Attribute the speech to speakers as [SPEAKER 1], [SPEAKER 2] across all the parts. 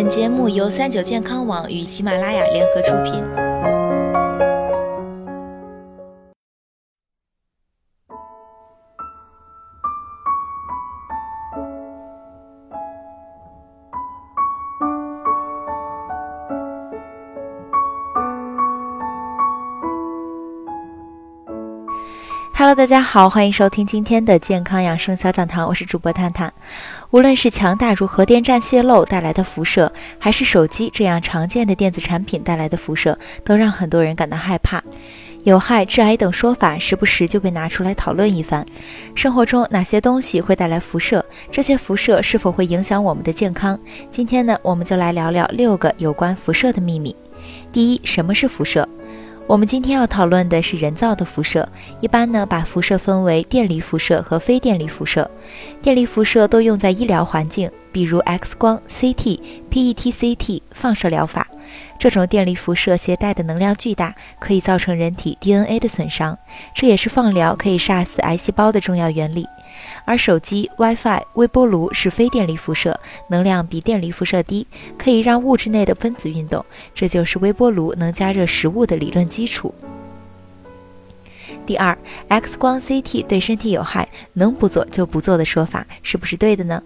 [SPEAKER 1] 本节目由三九健康网与喜马拉雅联合出品。Hello，大家好，欢迎收听今天的健康养生小讲堂，我是主播探探。无论是强大如核电站泄漏带来的辐射，还是手机这样常见的电子产品带来的辐射，都让很多人感到害怕。有害、致癌等说法时不时就被拿出来讨论一番。生活中哪些东西会带来辐射？这些辐射是否会影响我们的健康？今天呢，我们就来聊聊六个有关辐射的秘密。第一，什么是辐射？我们今天要讨论的是人造的辐射。一般呢，把辐射分为电离辐射和非电离辐射。电离辐射都用在医疗环境，比如 X 光、CT、PET-CT 放射疗法。这种电离辐射携带的能量巨大，可以造成人体 DNA 的损伤。这也是放疗可以杀死癌细胞的重要原理。而手机、WiFi、微波炉是非电离辐射，能量比电离辐射低，可以让物质内的分子运动，这就是微波炉能加热食物的理论基础。第二，X 光、CT 对身体有害，能不做就不做的说法，是不是对的呢？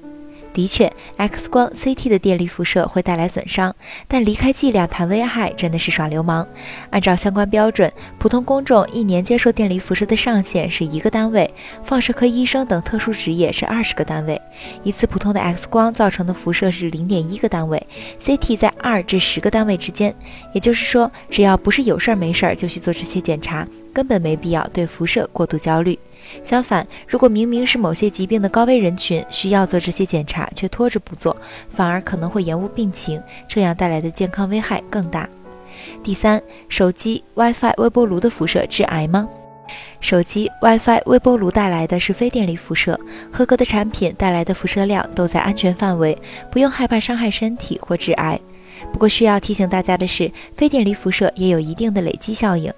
[SPEAKER 1] 的确，X 光、CT 的电离辐射会带来损伤，但离开剂量谈危害真的是耍流氓。按照相关标准，普通公众一年接受电离辐射的上限是一个单位，放射科医生等特殊职业是二十个单位。一次普通的 X 光造成的辐射是零点一个单位，CT 在二至十个单位之间。也就是说，只要不是有事儿没事儿就去做这些检查，根本没必要对辐射过度焦虑。相反，如果明明是某些疾病的高危人群需要做这些检查，却拖着不做，反而可能会延误病情，这样带来的健康危害更大。第三，手机、WiFi、微波炉的辐射致癌吗？手机、WiFi、微波炉带来的是非电离辐射，合格的产品带来的辐射量都在安全范围，不用害怕伤害身体或致癌。不过需要提醒大家的是，非电离辐射也有一定的累积效应。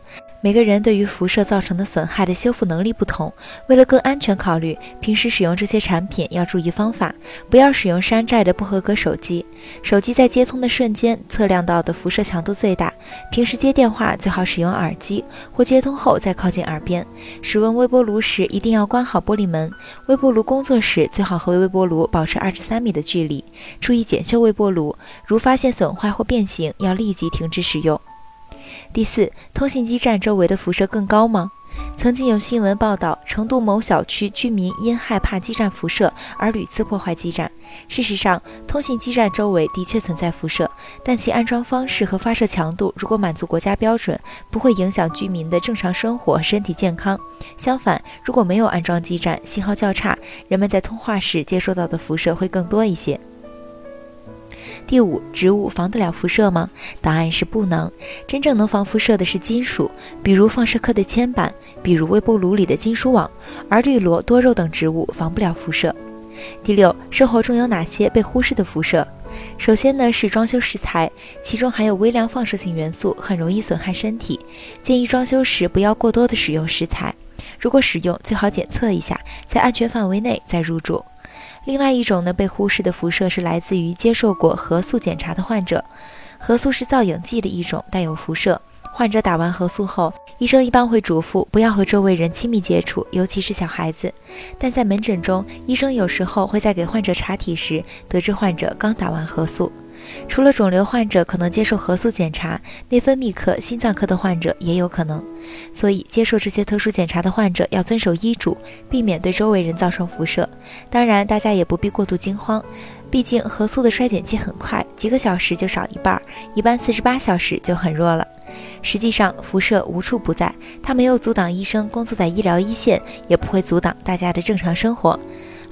[SPEAKER 1] 每个人对于辐射造成的损害的修复能力不同，为了更安全考虑，平时使用这些产品要注意方法，不要使用山寨的不合格手机。手机在接通的瞬间测量到的辐射强度最大，平时接电话最好使用耳机，或接通后再靠近耳边。使用微波炉时一定要关好玻璃门，微波炉工作时最好和微波炉保持二至三米的距离，注意检修微波炉，如发现损坏或变形，要立即停止使用。第四，通信基站周围的辐射更高吗？曾经有新闻报道，成都某小区居民因害怕基站辐射而屡次破坏基站。事实上，通信基站周围的确存在辐射，但其安装方式和发射强度如果满足国家标准，不会影响居民的正常生活、身体健康。相反，如果没有安装基站，信号较差，人们在通话时接收到的辐射会更多一些。第五，植物防得了辐射吗？答案是不能。真正能防辐射的是金属，比如放射科的铅板，比如微波炉里的金属网，而绿萝、多肉等植物防不了辐射。第六，生活中有哪些被忽视的辐射？首先呢是装修石材，其中含有微量放射性元素，很容易损害身体。建议装修时不要过多的使用石材，如果使用最好检测一下，在安全范围内再入住。另外一种呢，被忽视的辐射是来自于接受过核素检查的患者。核素是造影剂的一种，带有辐射。患者打完核素后，医生一般会嘱咐不要和周围人亲密接触，尤其是小孩子。但在门诊中，医生有时候会在给患者查体时，得知患者刚打完核素。除了肿瘤患者可能接受核素检查，内分泌科、心脏科的患者也有可能。所以，接受这些特殊检查的患者要遵守医嘱，避免对周围人造成辐射。当然，大家也不必过度惊慌，毕竟核素的衰减期很快，几个小时就少一半，一般四十八小时就很弱了。实际上，辐射无处不在，它没有阻挡医生工作在医疗一线，也不会阻挡大家的正常生活。